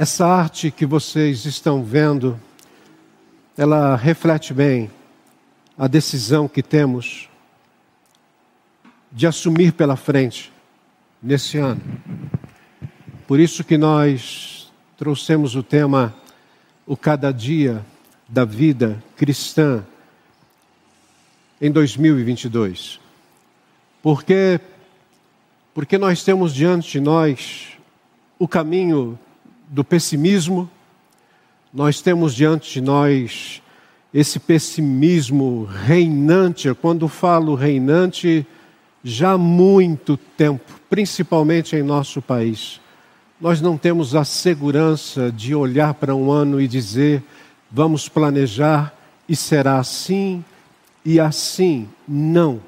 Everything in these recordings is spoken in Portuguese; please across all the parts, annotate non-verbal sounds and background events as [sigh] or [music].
Essa arte que vocês estão vendo, ela reflete bem a decisão que temos de assumir pela frente nesse ano. Por isso que nós trouxemos o tema O Cada Dia da Vida Cristã em 2022. Porque porque nós temos diante de nós o caminho do pessimismo, nós temos diante de nós esse pessimismo reinante. Quando falo reinante, já há muito tempo, principalmente em nosso país. Nós não temos a segurança de olhar para um ano e dizer, vamos planejar e será assim e assim. Não.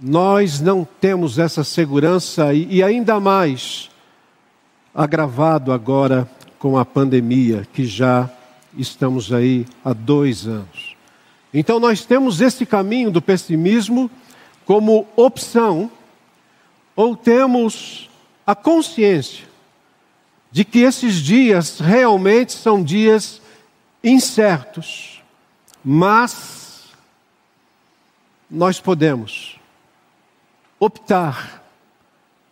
Nós não temos essa segurança e, e ainda mais agravado agora com a pandemia, que já estamos aí há dois anos. Então, nós temos esse caminho do pessimismo como opção, ou temos a consciência de que esses dias realmente são dias incertos, mas nós podemos optar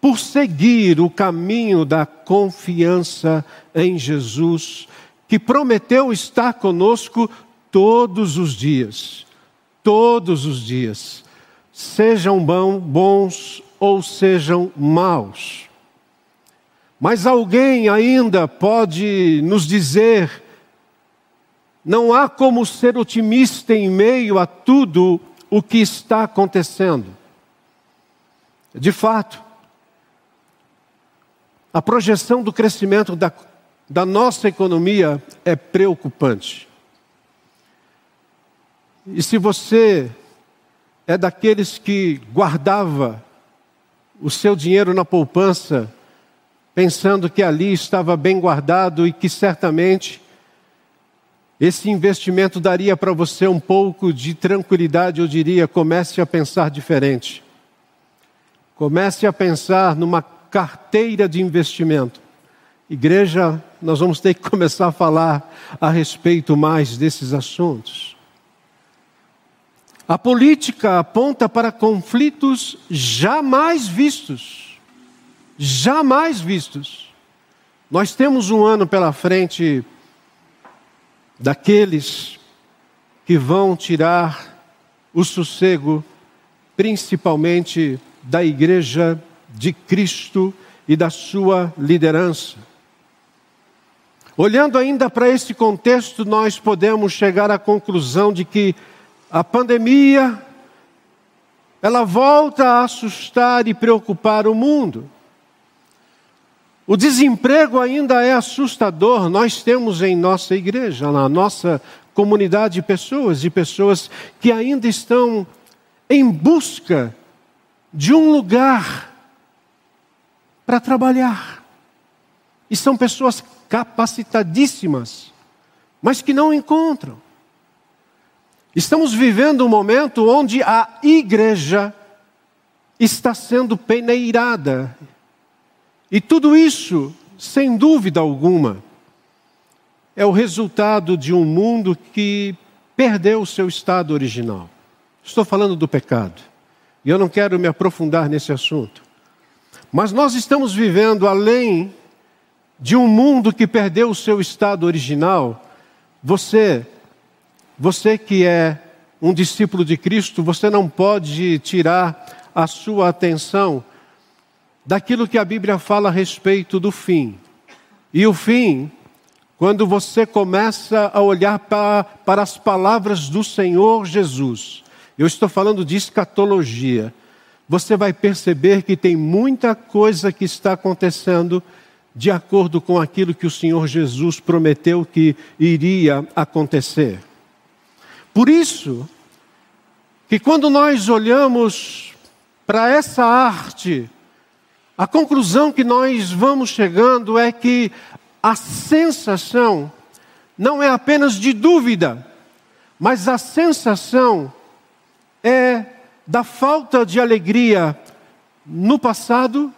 por seguir o caminho da confiança em Jesus, que prometeu estar conosco todos os dias. Todos os dias. Sejam bons ou sejam maus. Mas alguém ainda pode nos dizer: não há como ser otimista em meio a tudo o que está acontecendo. De fato, a projeção do crescimento da, da nossa economia é preocupante. E se você é daqueles que guardava o seu dinheiro na poupança, pensando que ali estava bem guardado e que certamente esse investimento daria para você um pouco de tranquilidade, eu diria, comece a pensar diferente. Comece a pensar numa carteira de investimento. Igreja, nós vamos ter que [laughs] começar a falar a respeito mais desses assuntos. A política aponta para conflitos jamais vistos. Jamais vistos. Nós temos um ano pela frente daqueles que vão tirar o sossego, principalmente da igreja de Cristo e da sua liderança. Olhando ainda para esse contexto, nós podemos chegar à conclusão de que a pandemia ela volta a assustar e preocupar o mundo. O desemprego ainda é assustador. Nós temos em nossa igreja, na nossa comunidade de pessoas, de pessoas que ainda estão em busca de um lugar para trabalhar. E são pessoas capacitadíssimas, mas que não encontram. Estamos vivendo um momento onde a igreja está sendo peneirada. E tudo isso, sem dúvida alguma, é o resultado de um mundo que perdeu o seu estado original. Estou falando do pecado. E eu não quero me aprofundar nesse assunto. Mas nós estamos vivendo além de um mundo que perdeu o seu estado original. Você, você que é um discípulo de Cristo, você não pode tirar a sua atenção daquilo que a Bíblia fala a respeito do fim. E o fim, quando você começa a olhar para, para as palavras do Senhor Jesus, eu estou falando de escatologia você vai perceber que tem muita coisa que está acontecendo de acordo com aquilo que o Senhor Jesus prometeu que iria acontecer. Por isso, que quando nós olhamos para essa arte, a conclusão que nós vamos chegando é que a sensação não é apenas de dúvida, mas a sensação é da falta de alegria no passado,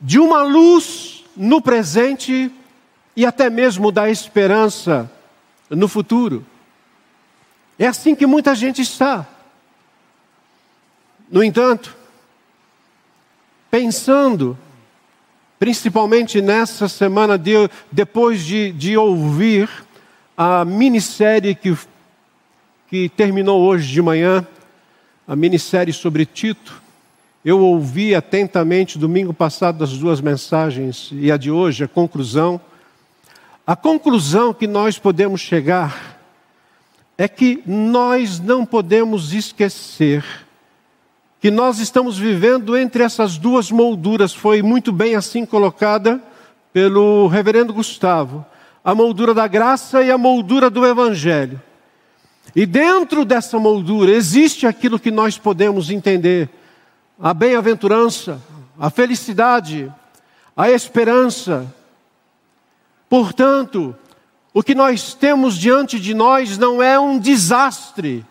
de uma luz no presente e até mesmo dá esperança no futuro. É assim que muita gente está. No entanto, pensando, principalmente nessa semana, de, depois de, de ouvir a minissérie que, que terminou hoje de manhã, a minissérie sobre Tito, eu ouvi atentamente domingo passado as duas mensagens e a de hoje, a conclusão. A conclusão que nós podemos chegar é que nós não podemos esquecer que nós estamos vivendo entre essas duas molduras, foi muito bem assim colocada pelo reverendo Gustavo, a moldura da graça e a moldura do evangelho. E dentro dessa moldura existe aquilo que nós podemos entender: a bem-aventurança, a felicidade, a esperança. Portanto, o que nós temos diante de nós não é um desastre,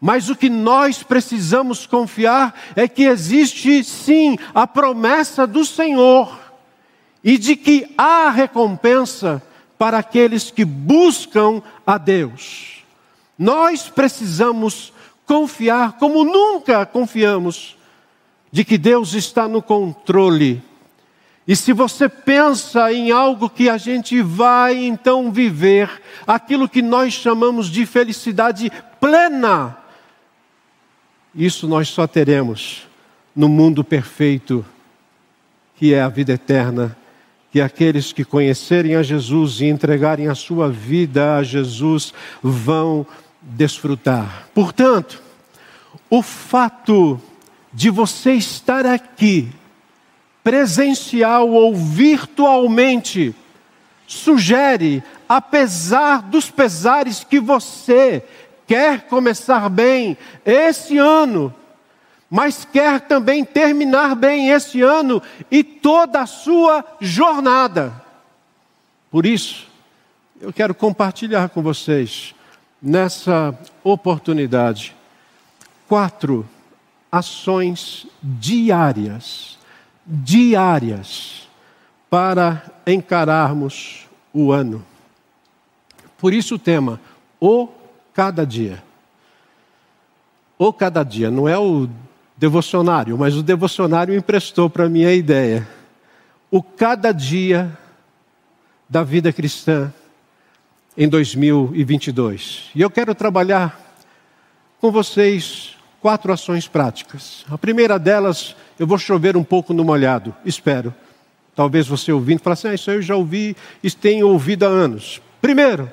mas o que nós precisamos confiar é que existe sim a promessa do Senhor e de que há recompensa para aqueles que buscam a Deus. Nós precisamos confiar como nunca confiamos de que Deus está no controle. E se você pensa em algo que a gente vai então viver, aquilo que nós chamamos de felicidade plena, isso nós só teremos no mundo perfeito, que é a vida eterna, que aqueles que conhecerem a Jesus e entregarem a sua vida a Jesus vão desfrutar. Portanto, o fato de você estar aqui, presencial ou virtualmente, sugere, apesar dos pesares que você quer começar bem esse ano, mas quer também terminar bem esse ano e toda a sua jornada. Por isso, eu quero compartilhar com vocês, nessa oportunidade, quatro ações diárias, diárias, para encararmos o ano. Por isso o tema, o cada dia. O cada dia, não é o devocionário, mas o devocionário emprestou para mim a ideia. O cada dia da vida cristã em 2022. E eu quero trabalhar com vocês quatro ações práticas. A primeira delas, eu vou chover um pouco no molhado, espero. Talvez você ouvindo, fale assim, ah, isso eu já ouvi, isso tenho ouvido há anos. Primeiro,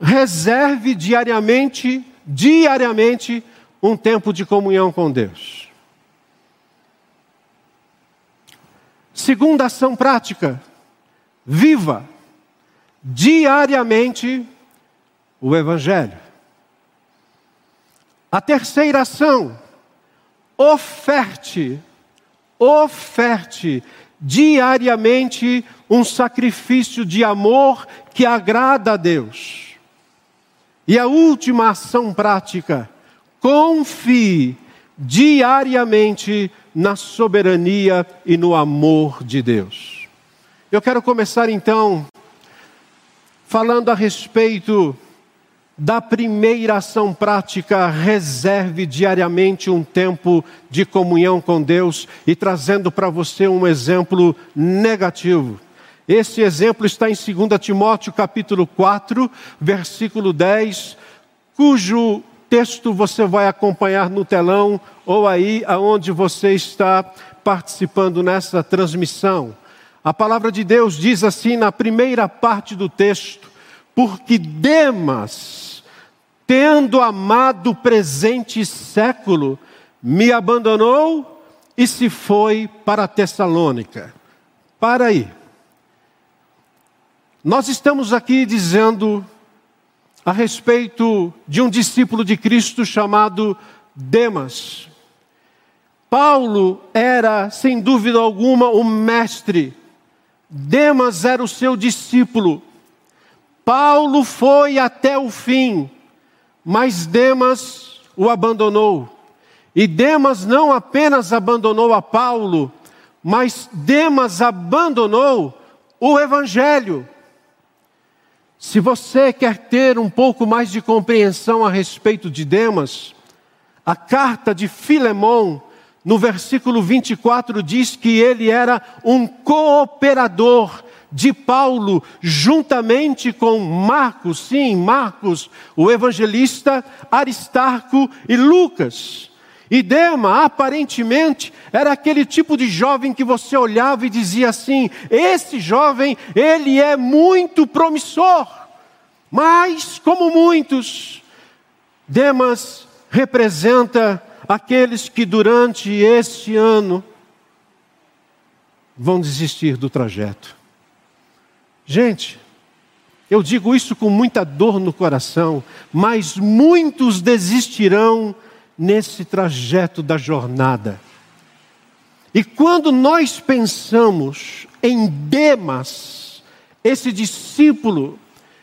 reserve diariamente, diariamente, um tempo de comunhão com Deus. Segunda ação prática, viva diariamente o Evangelho. A terceira ação, oferte, oferte diariamente um sacrifício de amor que agrada a Deus. E a última ação prática, confie diariamente na soberania e no amor de Deus. Eu quero começar então falando a respeito da primeira ação prática, reserve diariamente um tempo de comunhão com Deus e trazendo para você um exemplo negativo. Esse exemplo está em 2 Timóteo capítulo 4, versículo 10, cujo texto você vai acompanhar no telão ou aí aonde você está participando nessa transmissão. A palavra de Deus diz assim na primeira parte do texto: porque Demas, tendo amado o presente século, me abandonou e se foi para Tessalônica. Para aí. Nós estamos aqui dizendo a respeito de um discípulo de Cristo chamado Demas. Paulo era, sem dúvida alguma, o mestre. Demas era o seu discípulo. Paulo foi até o fim, mas Demas o abandonou. E Demas não apenas abandonou a Paulo, mas Demas abandonou o Evangelho. Se você quer ter um pouco mais de compreensão a respeito de Demas, a carta de Filemão, no versículo 24, diz que ele era um cooperador de Paulo, juntamente com Marcos, sim, Marcos, o evangelista, Aristarco e Lucas. E Dema, aparentemente, era aquele tipo de jovem que você olhava e dizia assim: esse jovem, ele é muito promissor. Mas, como muitos, Demas representa aqueles que durante este ano vão desistir do trajeto. Gente, eu digo isso com muita dor no coração, mas muitos desistirão nesse trajeto da jornada. E quando nós pensamos em Demas, esse discípulo,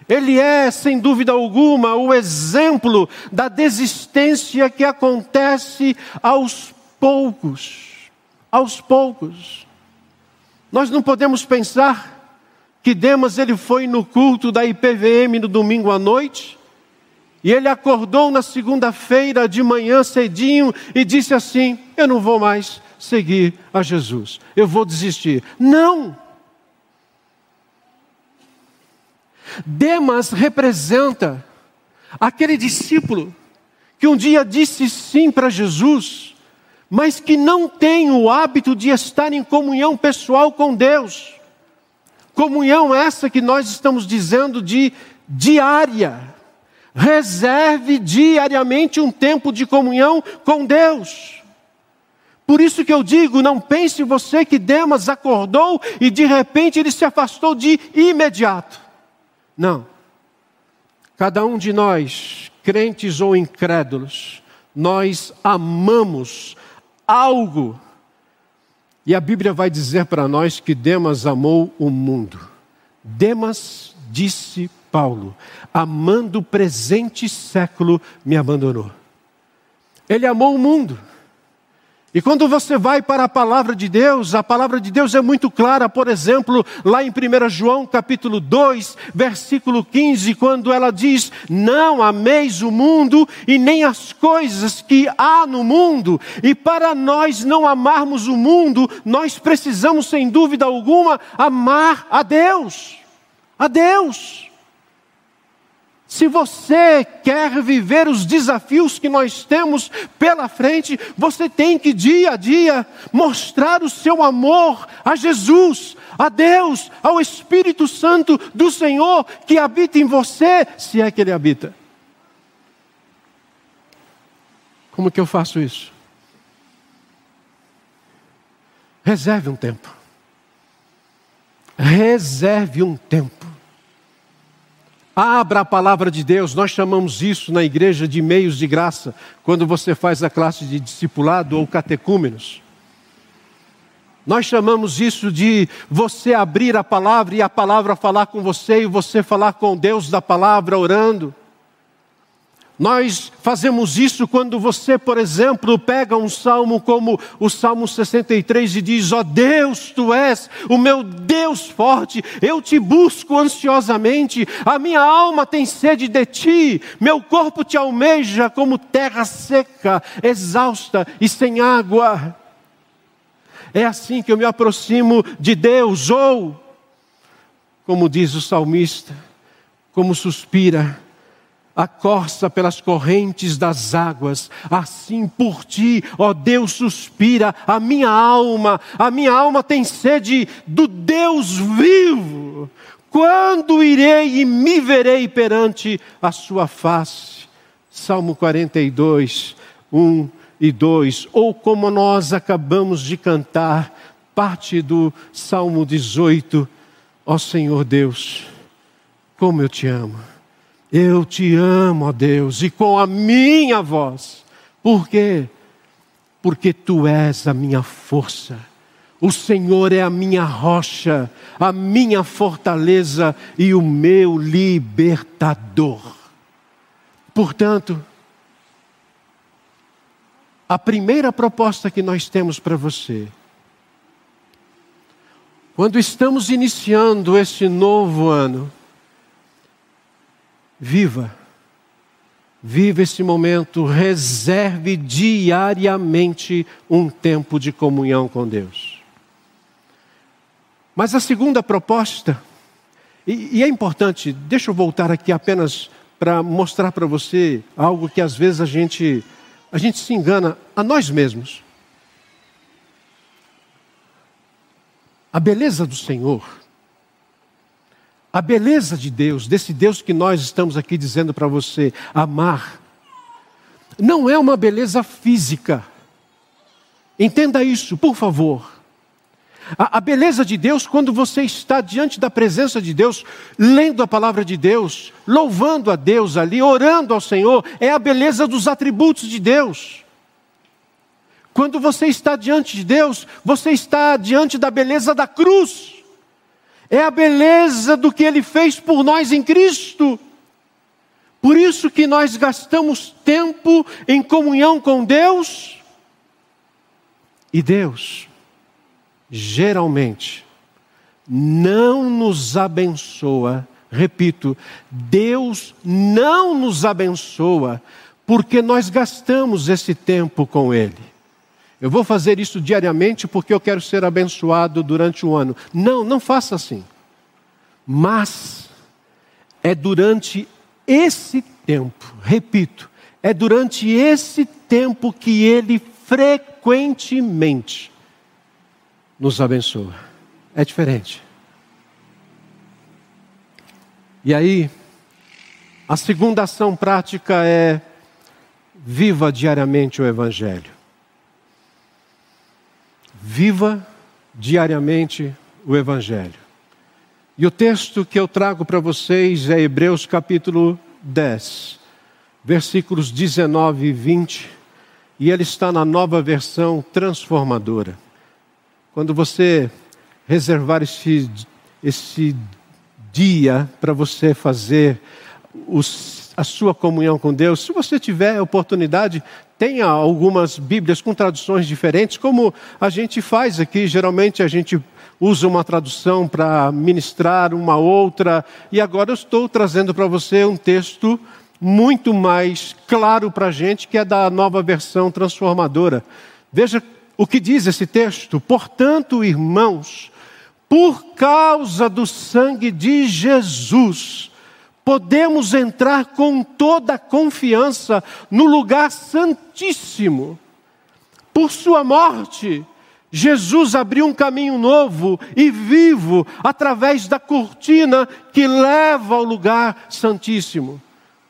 ele é, sem dúvida alguma, o exemplo da desistência que acontece aos poucos. Aos poucos. Nós não podemos pensar que Demas ele foi no culto da IPVM no domingo à noite, e ele acordou na segunda-feira de manhã cedinho e disse assim: Eu não vou mais seguir a Jesus, eu vou desistir. Não! Demas representa aquele discípulo que um dia disse sim para Jesus, mas que não tem o hábito de estar em comunhão pessoal com Deus. Comunhão essa que nós estamos dizendo de diária. Reserve diariamente um tempo de comunhão com Deus. Por isso que eu digo, não pense você que Demas acordou e de repente ele se afastou de imediato. Não. Cada um de nós, crentes ou incrédulos, nós amamos algo e a Bíblia vai dizer para nós que Demas amou o mundo. Demas, disse Paulo, amando o presente século, me abandonou. Ele amou o mundo. E quando você vai para a palavra de Deus, a palavra de Deus é muito clara, por exemplo, lá em 1 João capítulo 2, versículo 15, quando ela diz: Não ameis o mundo e nem as coisas que há no mundo. E para nós não amarmos o mundo, nós precisamos, sem dúvida alguma, amar a Deus. A Deus. Se você quer viver os desafios que nós temos pela frente, você tem que dia a dia mostrar o seu amor a Jesus, a Deus, ao Espírito Santo do Senhor que habita em você, se é que ele habita. Como que eu faço isso? Reserve um tempo. Reserve um tempo Abra a palavra de Deus, nós chamamos isso na igreja de meios de graça, quando você faz a classe de discipulado ou catecúmenos. Nós chamamos isso de você abrir a palavra e a palavra falar com você e você falar com Deus da palavra orando. Nós fazemos isso quando você, por exemplo, pega um salmo como o Salmo 63 e diz: Ó oh Deus, tu és o meu Deus forte, eu te busco ansiosamente, a minha alma tem sede de ti, meu corpo te almeja como terra seca, exausta e sem água. É assim que eu me aproximo de Deus, ou, como diz o salmista, como suspira a corça pelas correntes das águas, assim por ti, ó Deus, suspira a minha alma, a minha alma tem sede do Deus vivo. Quando irei e me verei perante a sua face? Salmo 42, 1 e 2, ou como nós acabamos de cantar, parte do Salmo 18, ó Senhor Deus, como eu te amo. Eu te amo, ó Deus, e com a minha voz. Por quê? Porque tu és a minha força. O Senhor é a minha rocha, a minha fortaleza e o meu libertador. Portanto, a primeira proposta que nós temos para você Quando estamos iniciando este novo ano, viva, viva esse momento, reserve diariamente um tempo de comunhão com Deus. Mas a segunda proposta, e, e é importante, deixa eu voltar aqui apenas para mostrar para você algo que às vezes a gente, a gente se engana a nós mesmos. A beleza do Senhor, a beleza de Deus, desse Deus que nós estamos aqui dizendo para você amar, não é uma beleza física. Entenda isso, por favor. A, a, beleza de Deus, quando você está diante da presença de Deus, lendo a palavra de Deus, louvando a Deus ali, orando ao Senhor, é a beleza dos atributos de Deus. Quando você está diante de Deus, você está diante da beleza da cruz. É a beleza do que Ele fez por nós em Cristo. Por isso que nós gastamos tempo em comunhão com Deus. E Deus geralmente não nos abençoa. Repito, Deus não nos abençoa porque nós gastamos esse tempo com Ele. Eu vou fazer isso diariamente porque eu quero ser abençoado durante o ano. Não, não faça assim. Mas é durante esse tempo, repito, é durante esse tempo que Ele frequentemente nos abençoa. É diferente. E aí, a segunda ação prática é viva diariamente o Evangelho. Viva diariamente o Evangelho. E o texto que eu trago para vocês é Hebreus capítulo 10, versículos 19 e 20, e ele está na nova versão transformadora. Quando você reservar esse, esse dia para você fazer os, a sua comunhão com Deus, se você tiver oportunidade, tenha algumas Bíblias com traduções diferentes, como a gente faz aqui. Geralmente a gente usa uma tradução para ministrar uma outra, e agora eu estou trazendo para você um texto muito mais claro para a gente, que é da nova versão transformadora. Veja o que diz esse texto? Portanto, irmãos, por causa do sangue de Jesus, podemos entrar com toda confiança no lugar santíssimo. Por sua morte, Jesus abriu um caminho novo e vivo através da cortina que leva ao lugar santíssimo.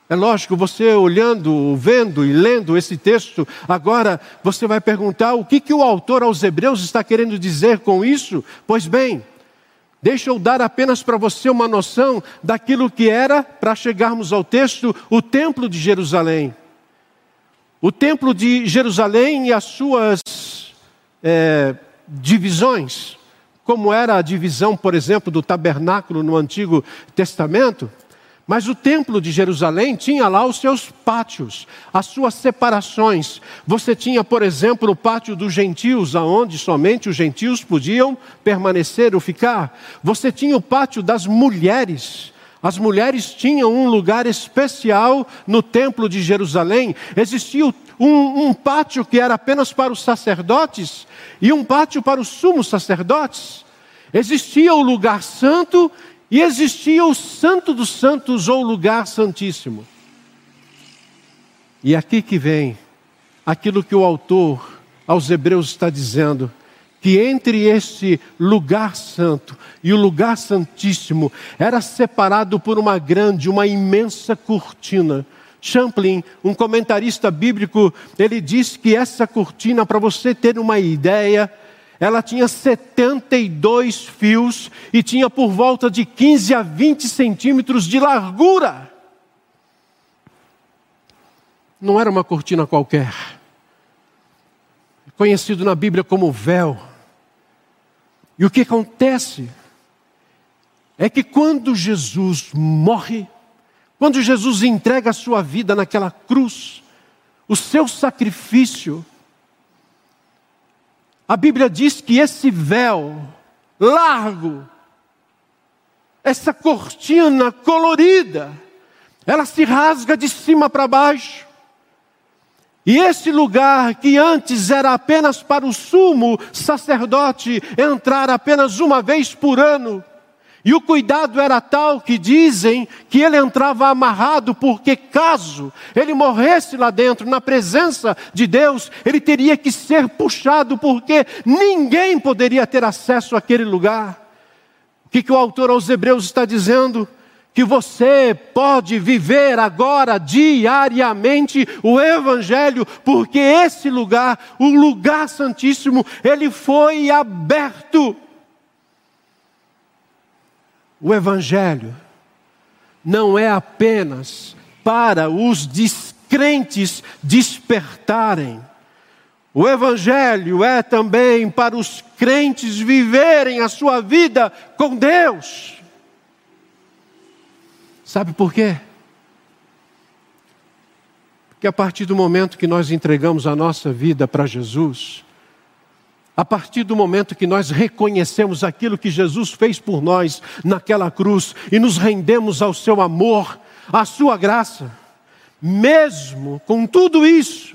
É lógico, você olhando, vendo e lendo esse texto, agora você vai perguntar o que, que o autor aos Hebreus está querendo dizer com isso? Pois bem, deixa eu dar apenas para você uma noção daquilo que era, para chegarmos ao texto, o Templo de Jerusalém. O Templo de Jerusalém e as suas é, divisões, como era a divisão, por exemplo, do tabernáculo no Antigo Testamento. Mas o templo de Jerusalém tinha lá os seus pátios, as suas separações. Você tinha, por exemplo, o pátio dos gentios, aonde somente os gentios podiam permanecer ou ficar. Você tinha o pátio das mulheres. As mulheres tinham um lugar especial no templo de Jerusalém. Existia um, um pátio que era apenas para os sacerdotes e um pátio para os sumos sacerdotes. Existia o lugar santo e existia o Santo dos Santos ou lugar santíssimo. E aqui que vem aquilo que o autor aos Hebreus está dizendo, que entre esse lugar santo e o lugar santíssimo era separado por uma grande, uma imensa cortina. Champlin, um comentarista bíblico, ele diz que essa cortina, para você ter uma ideia, ela tinha 72 fios e tinha por volta de 15 a 20 centímetros de largura. Não era uma cortina qualquer. Conhecido na Bíblia como véu. E o que acontece é que quando Jesus morre, quando Jesus entrega a sua vida naquela cruz, o seu sacrifício, a Bíblia diz que esse véu largo, essa cortina colorida, ela se rasga de cima para baixo. E esse lugar que antes era apenas para o sumo sacerdote entrar apenas uma vez por ano, e o cuidado era tal que dizem que ele entrava amarrado, porque caso ele morresse lá dentro, na presença de Deus, ele teria que ser puxado, porque ninguém poderia ter acesso àquele lugar. O que, que o autor aos Hebreus está dizendo? Que você pode viver agora, diariamente, o Evangelho, porque esse lugar, o lugar santíssimo, ele foi aberto o Evangelho não é apenas para os descrentes despertarem. O Evangelho é também para os crentes viverem a sua vida com Deus. Sabe por quê? Porque a partir do momento que nós entregamos a nossa vida para Jesus, a partir do momento que nós reconhecemos aquilo que Jesus fez por nós naquela cruz e nos rendemos ao seu amor, à sua graça, mesmo com tudo isso,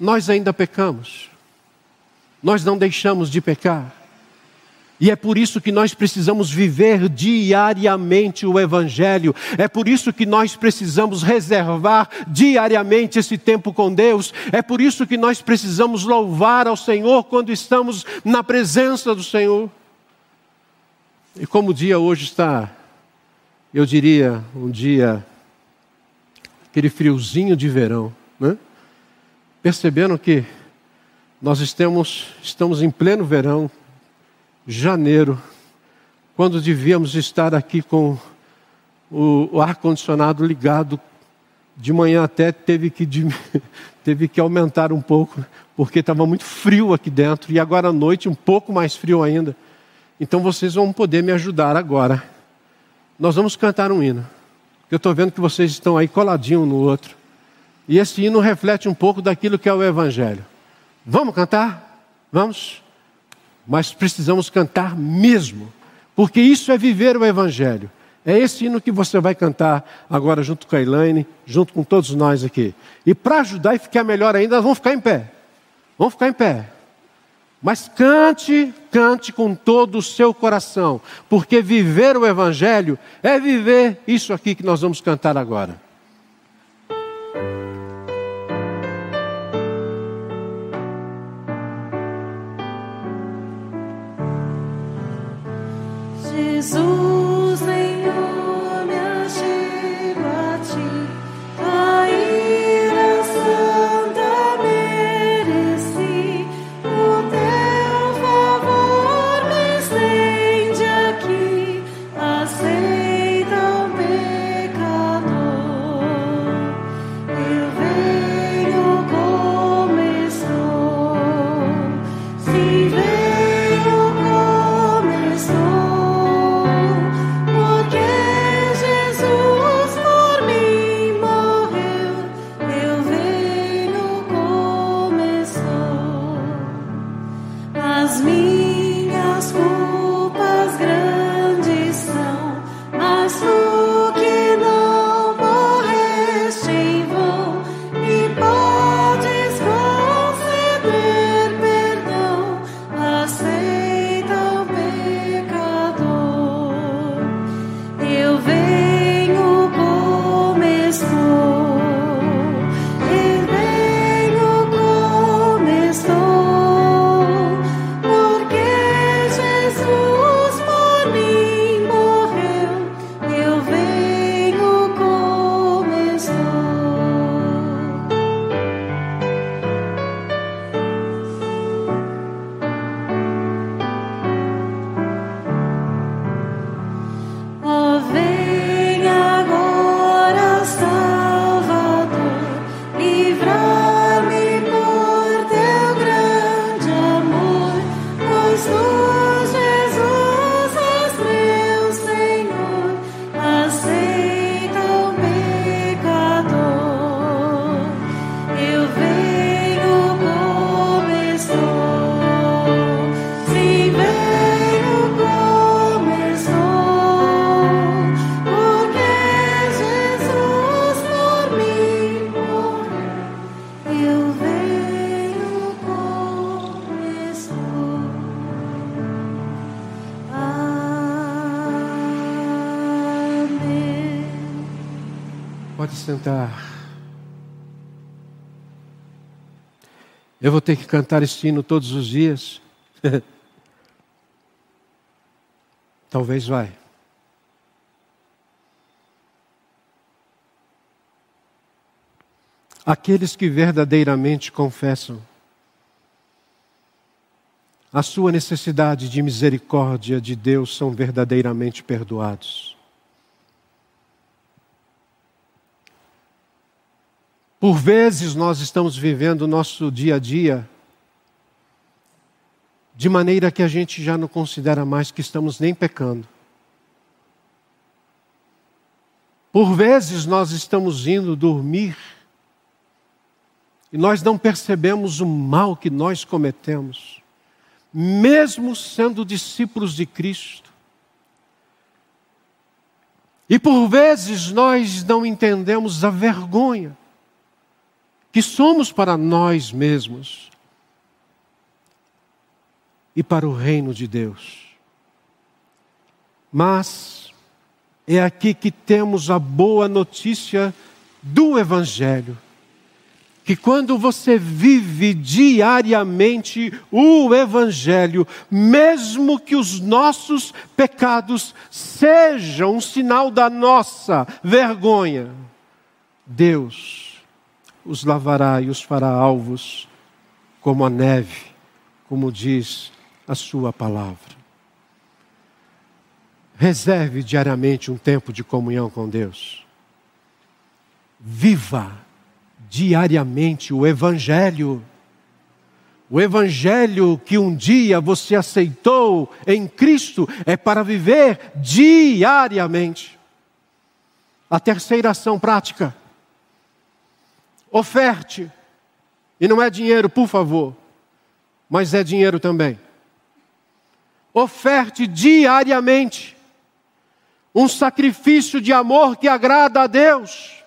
nós ainda pecamos. Nós não deixamos de pecar. E é por isso que nós precisamos viver diariamente o Evangelho, é por isso que nós precisamos reservar diariamente esse tempo com Deus, é por isso que nós precisamos louvar ao Senhor quando estamos na presença do Senhor. E como o dia hoje está, eu diria, um dia, aquele friozinho de verão, né? percebendo que nós estamos, estamos em pleno verão, janeiro, quando devíamos estar aqui com o, ar-condicionado ligado, de manhã até teve que, [laughs] teve que aumentar um pouco, porque estava muito frio aqui dentro, e agora à noite um pouco mais frio ainda. Então vocês vão poder me ajudar agora. Nós vamos cantar um hino. Eu estou vendo que vocês estão aí coladinho um no outro. E esse hino reflete um pouco daquilo que é o Evangelho. Vamos cantar? Vamos? Mas precisamos cantar mesmo, porque isso é viver o Evangelho. É esse hino que você vai cantar agora junto com a Elaine, junto com todos nós aqui. E para ajudar e ficar melhor ainda, vamos ficar em pé. Vamos ficar em pé. Mas cante, cante com todo o seu coração, porque viver o Evangelho é viver isso aqui que nós vamos cantar agora. school. Ter que cantar este hino todos os dias. [laughs] Talvez vai. Aqueles que verdadeiramente confessam a sua necessidade de misericórdia de Deus são verdadeiramente perdoados. Por vezes nós estamos vivendo o nosso dia a dia de maneira que a gente já não considera mais que estamos nem pecando. Por vezes nós estamos indo dormir e nós não percebemos o mal que nós cometemos, mesmo sendo discípulos de Cristo. E por vezes nós não entendemos a vergonha que somos para nós mesmos e para o reino de Deus. Mas é aqui que temos a boa notícia do Evangelho. Que quando você vive diariamente o Evangelho, mesmo que os nossos pecados sejam um sinal da nossa vergonha, Deus os lavará e os fará alvos como a neve, como diz a sua palavra. Reserve diariamente um tempo de comunhão com Deus. Viva diariamente o Evangelho. O Evangelho que um dia você aceitou em Cristo é para viver diariamente. A terceira ação prática Oferte. E não é dinheiro, por favor, mas é dinheiro também. Oferte diariamente um sacrifício de amor que agrada a Deus.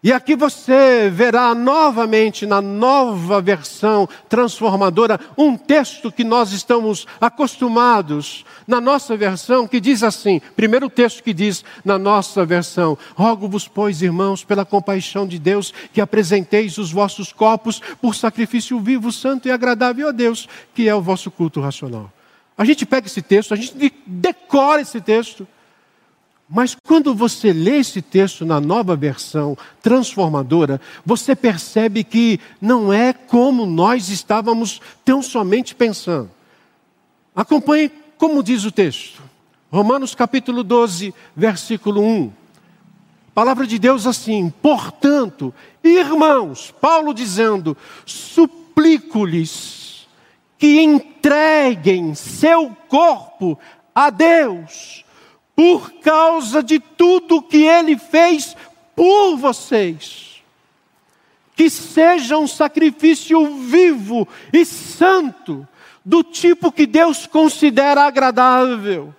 E aqui você verá novamente, na nova versão transformadora, um texto que nós estamos acostumados na nossa versão, que diz assim: primeiro texto que diz na nossa versão: Rogo-vos, pois, irmãos, pela compaixão de Deus, que apresenteis os vossos corpos por sacrifício vivo, santo e agradável a Deus, que é o vosso culto racional. A gente pega esse texto, a gente decora esse texto. Mas quando você lê esse texto na nova versão transformadora, você percebe que não é como nós estávamos tão somente pensando. Acompanhe como diz o texto. Romanos capítulo 12, versículo 1. Palavra de Deus assim: portanto, irmãos, Paulo dizendo, suplico-lhes que entreguem seu corpo a Deus por causa de tudo que ele fez por vocês. Que seja um sacrifício vivo e santo, do tipo que Deus considera agradável.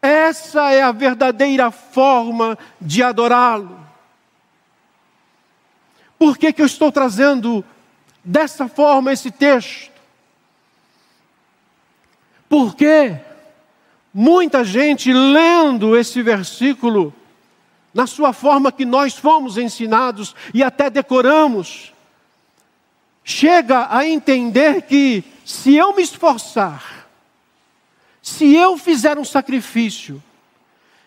Essa é a verdadeira forma de adorá-lo. Por que, que eu estou trazendo dessa forma esse texto? Porque Muita gente lendo esse versículo, na sua forma que nós fomos ensinados e até decoramos, chega a entender que se eu me esforçar, se eu fizer um sacrifício,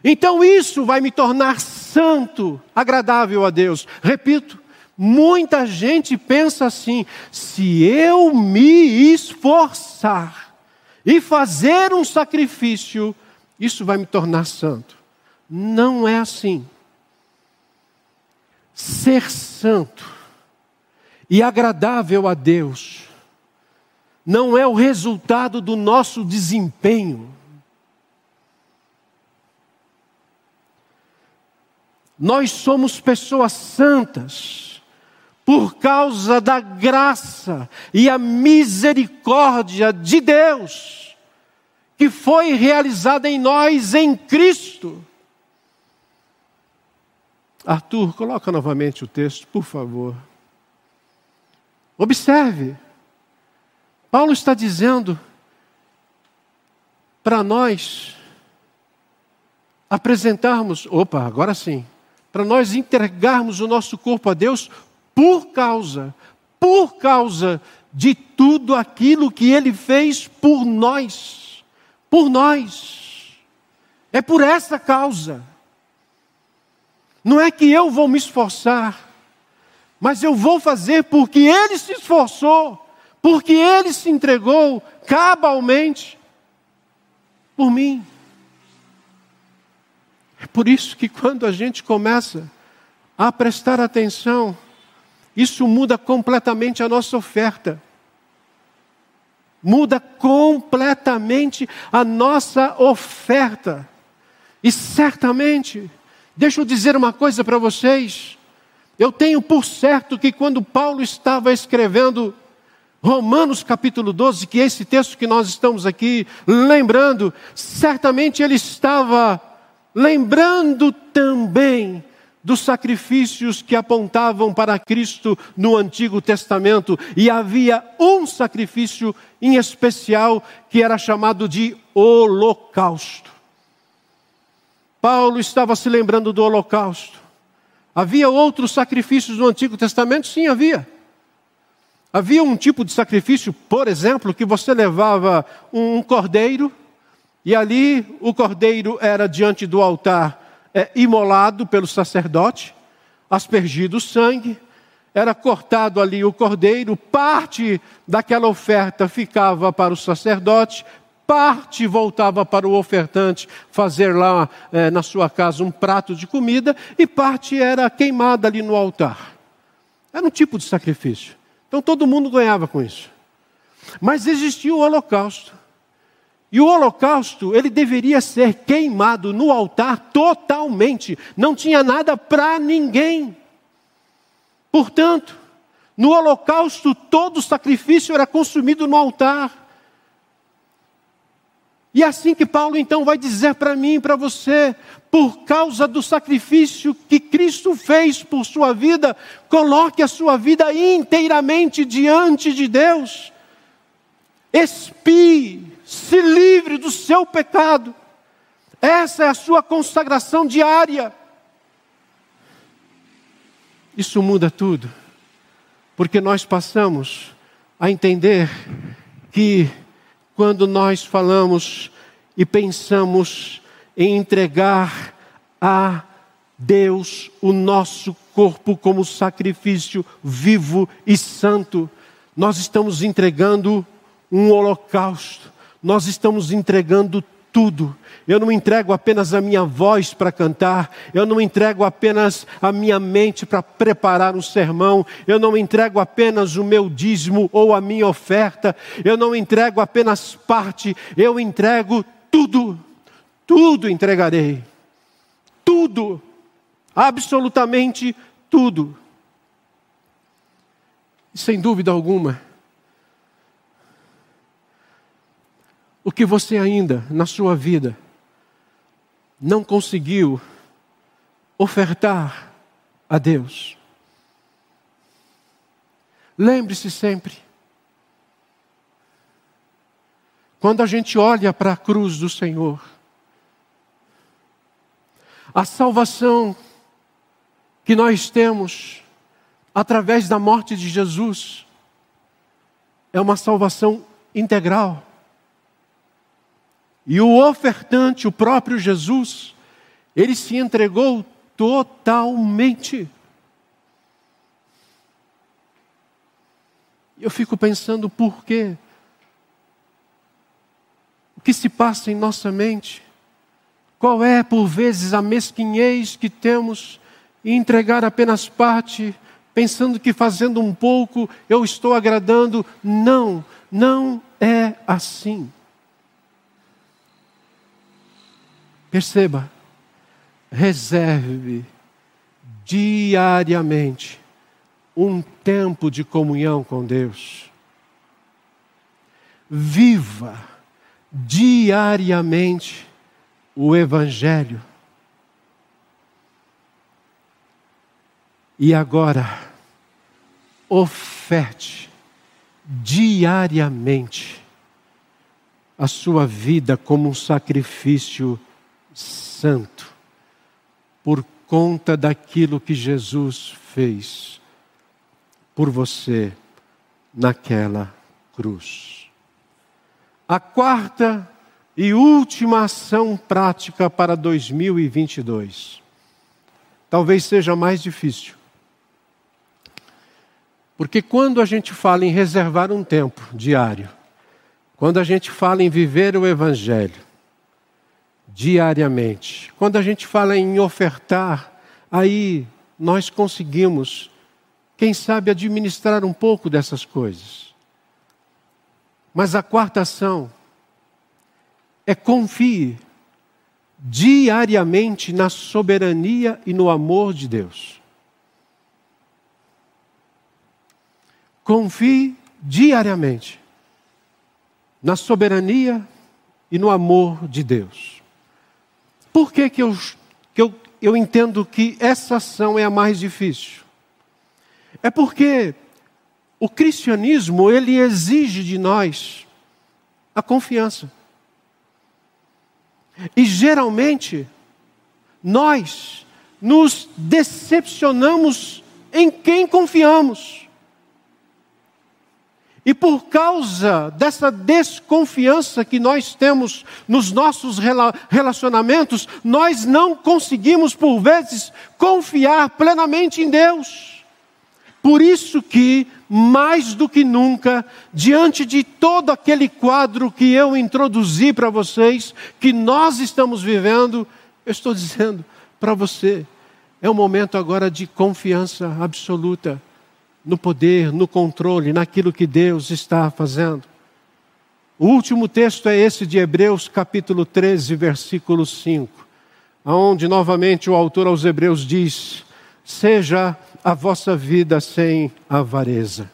então isso vai me tornar santo, agradável a Deus. Repito, muita gente pensa assim: se eu me esforçar, e fazer um sacrifício, isso vai me tornar santo. Não é assim. Ser santo e agradável a Deus não é o resultado do nosso desempenho. Nós somos pessoas santas por causa da graça e a misericórdia de Deus, que foi realizada em nós em Cristo. Arthur, coloca novamente o texto, por favor. Observe, Paulo está dizendo para nós apresentarmos, opa, agora sim, para nós entregarmos o nosso corpo a Deus por causa, por causa de tudo aquilo que Ele fez por nós. Por nós. É por essa causa. Não é que eu vou me esforçar, mas eu vou fazer porque Ele se esforçou, porque Ele se entregou cabalmente por mim. É por isso que quando a gente começa a prestar atenção, isso muda completamente a nossa oferta. Muda completamente a nossa oferta. E certamente, deixa eu dizer uma coisa para vocês. Eu tenho por certo que quando Paulo estava escrevendo Romanos capítulo 12, que é esse texto que nós estamos aqui lembrando, certamente ele estava lembrando também dos sacrifícios que apontavam para Cristo no Antigo Testamento, e havia um sacrifício em especial que era chamado de holocausto. Paulo estava se lembrando do holocausto. Havia outros sacrifícios no Antigo Testamento? Sim, havia. Havia um tipo de sacrifício, por exemplo, que você levava um cordeiro e ali o cordeiro era diante do altar é, imolado pelo sacerdote, aspergido o sangue, era cortado ali o cordeiro, parte daquela oferta ficava para o sacerdote, parte voltava para o ofertante fazer lá é, na sua casa um prato de comida, e parte era queimada ali no altar. Era um tipo de sacrifício. Então todo mundo ganhava com isso. Mas existia o holocausto. E o holocausto, ele deveria ser queimado no altar totalmente, não tinha nada para ninguém. Portanto, no holocausto, todo sacrifício era consumido no altar. E é assim que Paulo então vai dizer para mim e para você, por causa do sacrifício que Cristo fez por sua vida, coloque a sua vida inteiramente diante de Deus. Expie se livre do seu pecado. Essa é a sua consagração diária. Isso muda tudo, porque nós passamos a entender que quando nós falamos e pensamos em entregar a Deus o nosso corpo como sacrifício vivo e santo, nós estamos entregando um holocausto nós estamos entregando tudo. Eu não entrego apenas a minha voz para cantar, eu não entrego apenas a minha mente para preparar um sermão, eu não entrego apenas o meu dízimo ou a minha oferta, eu não entrego apenas parte, eu entrego tudo. Tudo entregarei. Tudo. Absolutamente tudo. Sem dúvida alguma, o que você ainda na sua vida não conseguiu ofertar a Deus. Lembre-se sempre, quando a gente olha para a cruz do Senhor, a salvação que nós temos através da morte de Jesus é uma salvação integral. E o ofertante, o próprio Jesus, ele se entregou totalmente. Eu fico pensando por quê? O que se passa em nossa mente? Qual é, por vezes, a mesquinhez que temos em entregar apenas parte, pensando que fazendo um pouco eu estou agradando? Não, não é assim. Perceba, reserve diariamente um tempo de comunhão com Deus. Viva diariamente o Evangelho. E agora, oferte diariamente a sua vida como um sacrifício santo, por conta daquilo que Jesus fez por você naquela cruz. A quarta e última ação prática para 2022 talvez seja mais difícil. Porque quando a gente fala em reservar um tempo diário, quando a gente fala em viver o Evangelho diariamente, quando a gente fala em ofertar, aí nós conseguimos, quem sabe, administrar um pouco dessas coisas. Mas a quarta ação é confie diariamente na soberania e no amor de Deus. Confie diariamente na soberania e no amor de Deus. Por que, que, eu, que eu, eu entendo que essa ação é a mais difícil? É porque o cristianismo, ele exige de nós a confiança. E geralmente, nós nos decepcionamos em quem confiamos. E por causa dessa desconfiança que nós temos nos nossos relacionamentos, nós não conseguimos, por vezes, confiar plenamente em Deus. Por isso que mais do que nunca, diante de todo aquele quadro que eu introduzi para vocês, que nós estamos vivendo, eu estou [laughs] dizendo para você, é um momento agora de confiança absoluta no poder, no controle, naquilo que Deus está fazendo. O último texto é esse de Hebreus, capítulo 13, versículo 5, onde novamente o autor aos Hebreus diz: Seja a vossa vida sem avareza.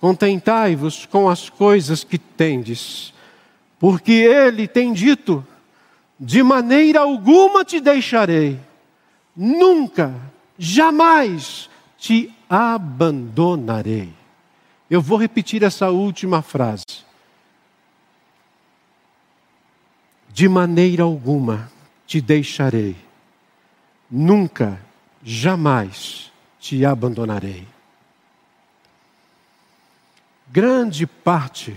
Contentai-vos com as coisas que tendes, porque ele tem dito: de maneira alguma te deixarei, nunca, jamais te abandonarei. Eu vou repetir essa última frase. De maneira alguma te deixarei, nunca, jamais te abandonarei. Grande parte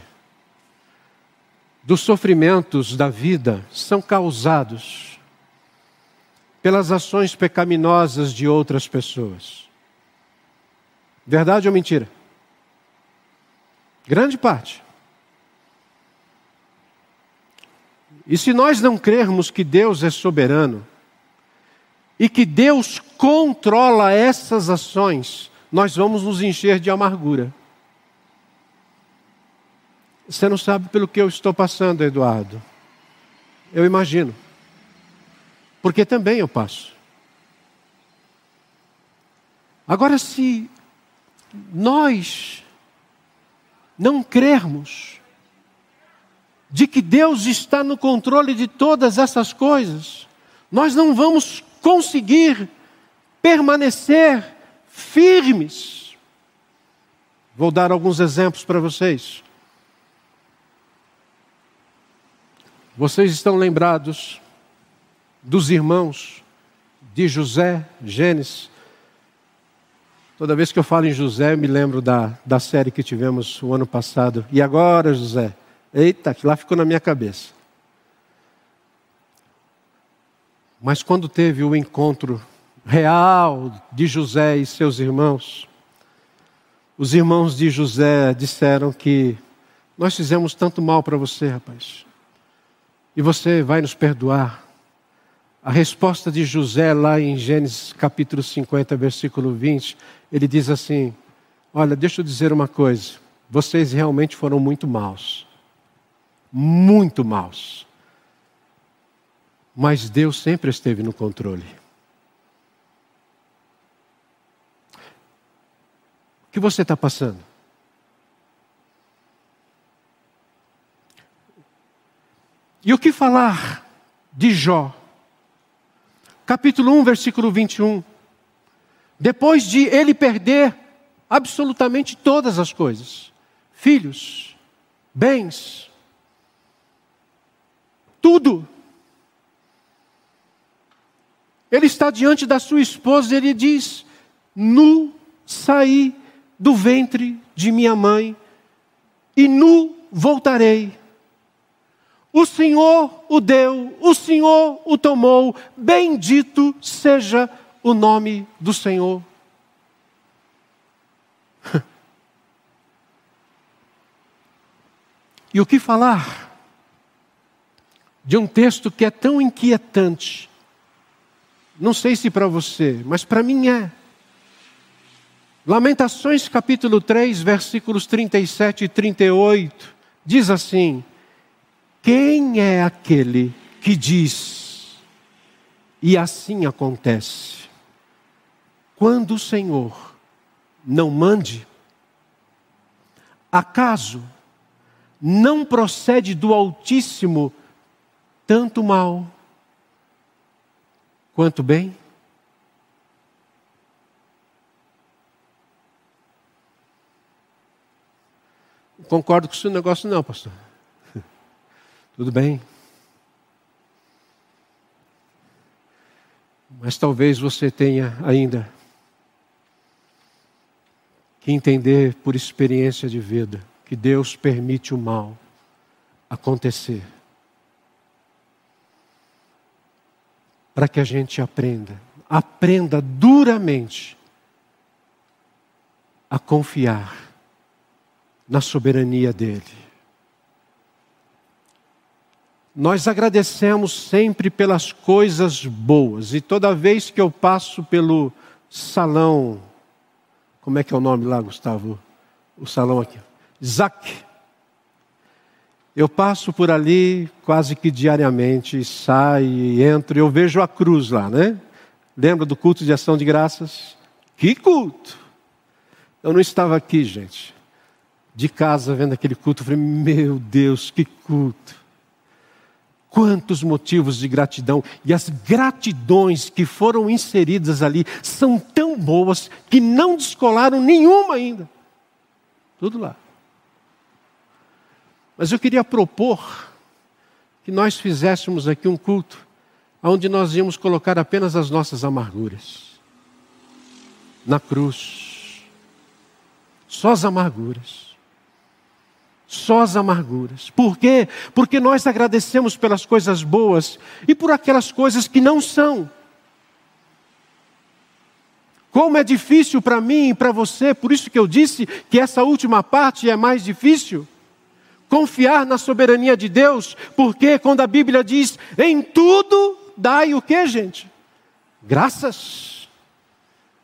dos sofrimentos da vida são causados pelas ações pecaminosas de outras pessoas. Verdade ou mentira? Grande parte. E se nós não crermos que Deus é soberano, e que Deus controla essas ações, nós vamos nos encher de amargura. Você não sabe pelo que eu estou passando, Eduardo. Eu imagino. Porque também eu passo. Agora, se nós não crermos de que Deus está no controle de todas essas coisas, nós não vamos conseguir permanecer firmes. Vou dar alguns exemplos para vocês. Vocês estão lembrados dos irmãos de José, Gênesis. Toda vez que eu falo em José, eu me lembro da, da série que tivemos o ano passado. E agora, José? Eita, que lá ficou na minha cabeça. Mas quando teve o encontro real de José e seus irmãos, os irmãos de José disseram que nós fizemos tanto mal para você, rapaz, e você vai nos perdoar. A resposta de José, lá em Gênesis capítulo 50, versículo 20, ele diz assim: Olha, deixa eu dizer uma coisa, vocês realmente foram muito maus, muito maus mas Deus sempre esteve no controle. O que você está passando? E o que falar de Jó? Capítulo 1, versículo 21. Depois de ele perder absolutamente todas as coisas: filhos, bens, tudo Ele está diante da sua esposa e ele diz: Nu saí do ventre de minha mãe e nu voltarei. O Senhor o deu, o Senhor o tomou, bendito seja o nome do Senhor. [laughs] E o que falar de um texto que é tão inquietante? Não sei se para você, mas para mim é. Lamentações capítulo 3, versículos 37 e 38, diz assim: Quem é aquele que diz, e assim acontece, quando o Senhor não mande? Acaso não procede do Altíssimo tanto mal quanto bem? Concordo com o seu negócio, não, pastor. [laughs] Tudo bem. Mas talvez você tenha ainda que entender por experiência de vida que Deus permite o mal acontecer. Para que a gente aprenda, aprenda duramente a confiar na soberania dEle. Nós agradecemos sempre pelas coisas boas, e toda vez que eu passo pelo salão, como é que é o nome lá, Gustavo? O salão aqui. Zac. Eu passo por ali quase que diariamente, saio, entro, e eu vejo a cruz lá, né? Lembra do culto de ação de graças? Que culto! Eu não estava aqui, gente. De casa vendo aquele culto, eu falei, meu Deus, que culto! Quantos motivos de gratidão e as gratidões que foram inseridas ali são tão boas que não descolaram nenhuma ainda. Tudo lá. Mas eu queria propor que nós fizéssemos aqui um culto onde nós íamos colocar apenas as nossas amarguras na cruz. Só as amarguras. Só as amarguras. Por quê? Porque nós agradecemos pelas coisas boas e por aquelas coisas que não são. Como é difícil para mim e para você, por isso que eu disse que essa última parte é mais difícil confiar na soberania de Deus, porque quando a Bíblia diz em tudo dai o que, gente? Graças.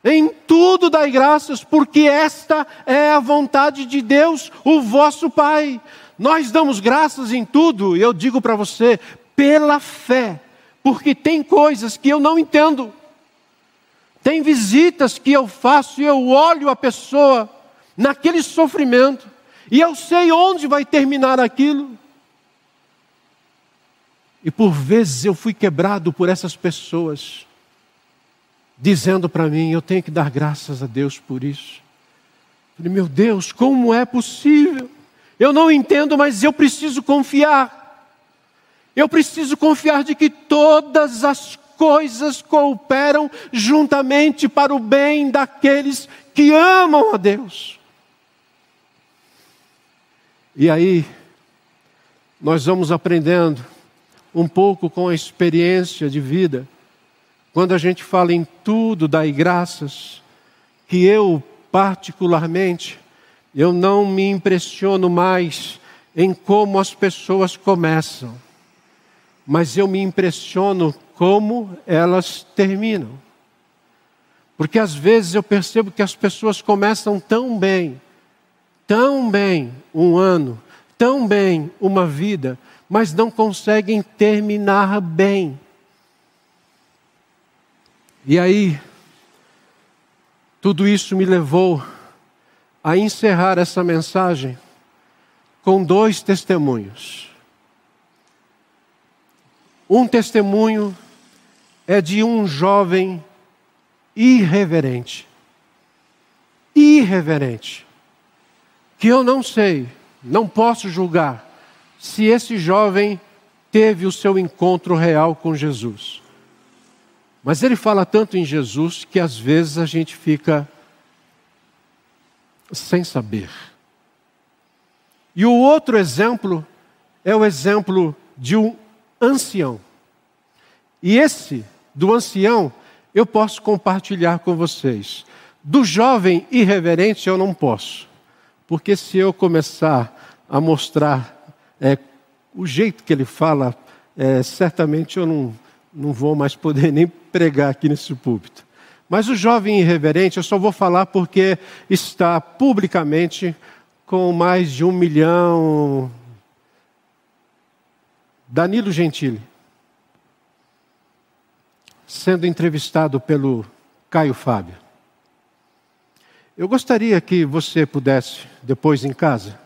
Em tudo dai graças, porque esta é a vontade de Deus, o vosso Pai. Nós damos graças em tudo, e eu digo para você, pela fé, porque tem coisas que eu não entendo. Tem visitas que eu faço e eu olho a pessoa naquele sofrimento e eu sei onde vai terminar aquilo. E por vezes eu fui quebrado por essas pessoas, dizendo para mim: eu tenho que dar graças a Deus por isso. Eu falei, meu Deus, como é possível? Eu não entendo, mas eu preciso confiar. Eu preciso confiar de que todas as coisas cooperam juntamente para o bem daqueles que amam a Deus. E aí, nós vamos aprendendo um pouco com a experiência de vida, quando a gente fala em tudo, dai graças, que eu, particularmente, eu não me impressiono mais em como as pessoas começam, mas eu me impressiono como elas terminam. Porque às vezes eu percebo que as pessoas começam tão bem, tão bem um ano, tão bem uma vida, mas não conseguem terminar bem. E aí, tudo isso me levou a encerrar essa mensagem com dois testemunhos. Um testemunho é de um jovem irreverente. Irreverente que eu não sei, não posso julgar se esse jovem teve o seu encontro real com Jesus. Mas ele fala tanto em Jesus que às vezes a gente fica sem saber. E o outro exemplo é o exemplo de um ancião. E esse do ancião eu posso compartilhar com vocês. Do jovem irreverente eu não posso, porque se eu começar a mostrar é, o jeito que ele fala, é, certamente eu não, não vou mais poder [laughs] nem pregar aqui nesse púlpito. Mas o jovem irreverente eu só vou falar porque está publicamente com mais de um milhão. Danilo Gentili sendo entrevistado pelo Caio Fábio. Eu gostaria que você pudesse, depois em casa,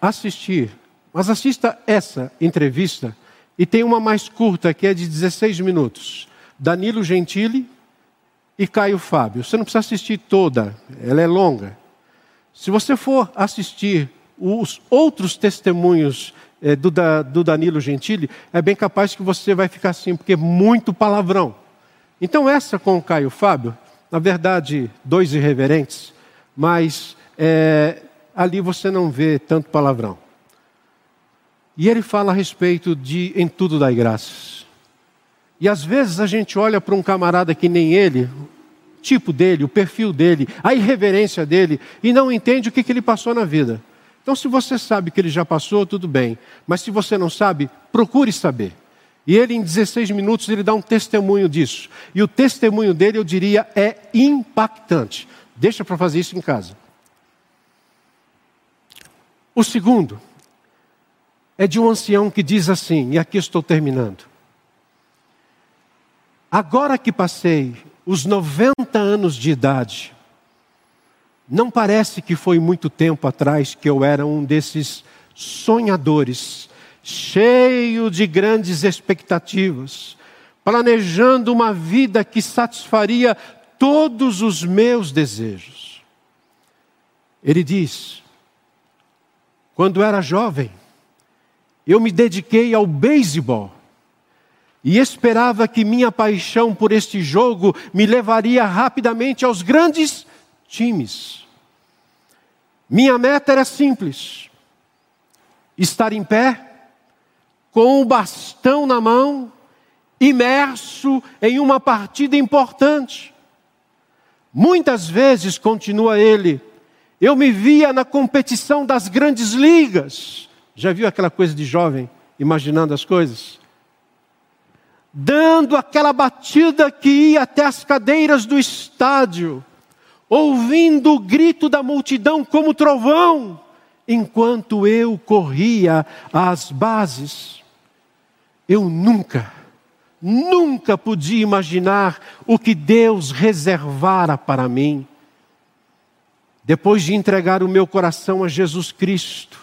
assistir, mas assista essa entrevista e tem uma mais curta que é de 16 minutos. Danilo Gentili e Caio Fábio. Você não precisa assistir toda, ela é longa. Se você for assistir os outros testemunhos é, do, da, do Danilo Gentili, é bem capaz que você vai ficar assim, porque é muito palavrão. Então, essa com o Caio Fábio, na verdade, dois irreverentes, mas é, ali você não vê tanto palavrão. E ele fala a respeito de em tudo dai graças. E às vezes a gente olha para um camarada que nem ele, o tipo dele, o perfil dele, a irreverência dele, e não entende o que, que ele passou na vida. Então, se você sabe que ele já passou, tudo bem. Mas se você não sabe, procure saber. E ele, em 16 minutos, ele dá um testemunho disso. E o testemunho dele, eu diria, é impactante. Deixa para fazer isso em casa. O segundo é de um ancião que diz assim, e aqui estou terminando. Agora que passei os 90 anos de idade, não parece que foi muito tempo atrás que eu era um desses sonhadores, cheio de grandes expectativas, planejando uma vida que satisfaria todos os meus desejos. Ele diz: quando era jovem, eu me dediquei ao beisebol e esperava que minha paixão por este jogo me levaria rapidamente aos grandes times. Minha meta era simples: estar em pé, com o bastão na mão, imerso em uma partida importante. Muitas vezes, continua ele, eu me via na competição das grandes ligas. Já viu aquela coisa de jovem imaginando as coisas? Dando aquela batida que ia até as cadeiras do estádio ouvindo o grito da multidão como trovão, enquanto eu corria às bases. Eu nunca, nunca podia imaginar o que Deus reservara para mim. Depois de entregar o meu coração a Jesus Cristo,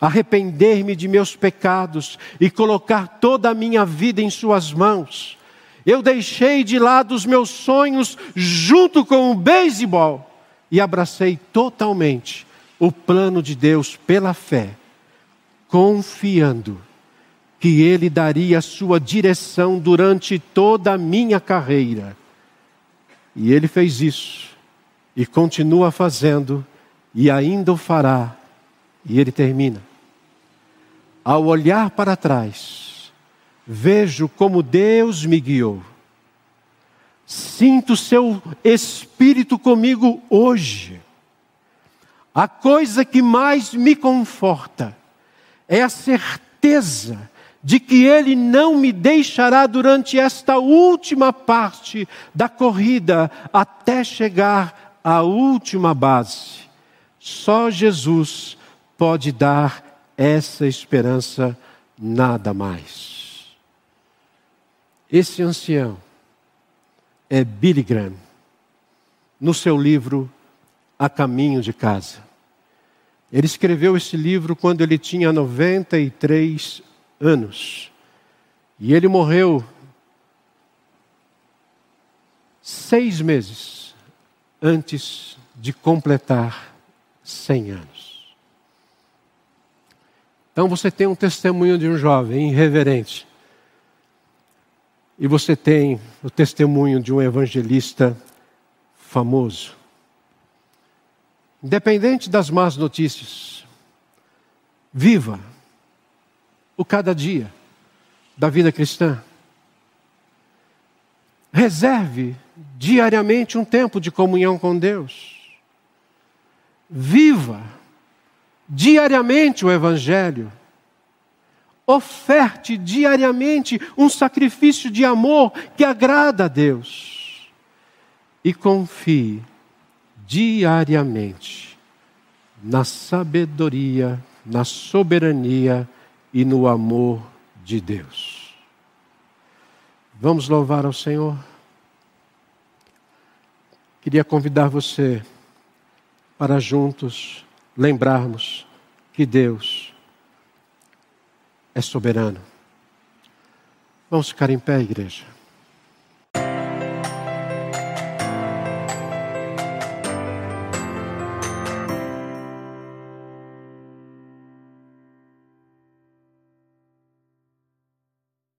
arrepender-me de meus pecados e colocar toda a minha vida em Suas mãos, eu deixei de lado os meus sonhos junto com o beisebol e abracei totalmente o plano de Deus pela fé, confiando que Ele daria a sua direção durante toda a minha carreira. E Ele fez isso, e continua fazendo, e ainda o fará. E Ele termina. Ao olhar para trás, vejo como Deus me guiou. Sinto seu espírito comigo hoje. A coisa que mais me conforta é a certeza de que Ele não me deixará durante esta última parte da corrida até chegar à última base. Só Jesus pode dar essa esperança, nada mais. Esse ancião é Billy Graham, no seu livro A Caminho de Casa. Ele escreveu esse livro quando ele tinha 93 anos. E ele morreu seis meses antes de completar 100 anos. Então você tem um testemunho de um jovem irreverente e você tem o testemunho de um evangelista famoso. Independente das más notícias, viva o cada dia da vida cristã. Reserve diariamente um tempo de comunhão com Deus. Viva diariamente o Evangelho. Oferte diariamente um sacrifício de amor que agrada a Deus. E confie diariamente na sabedoria, na soberania e no amor de Deus. Vamos louvar ao Senhor. Queria convidar você para juntos lembrarmos que Deus é soberano. Vamos ficar em pé, igreja.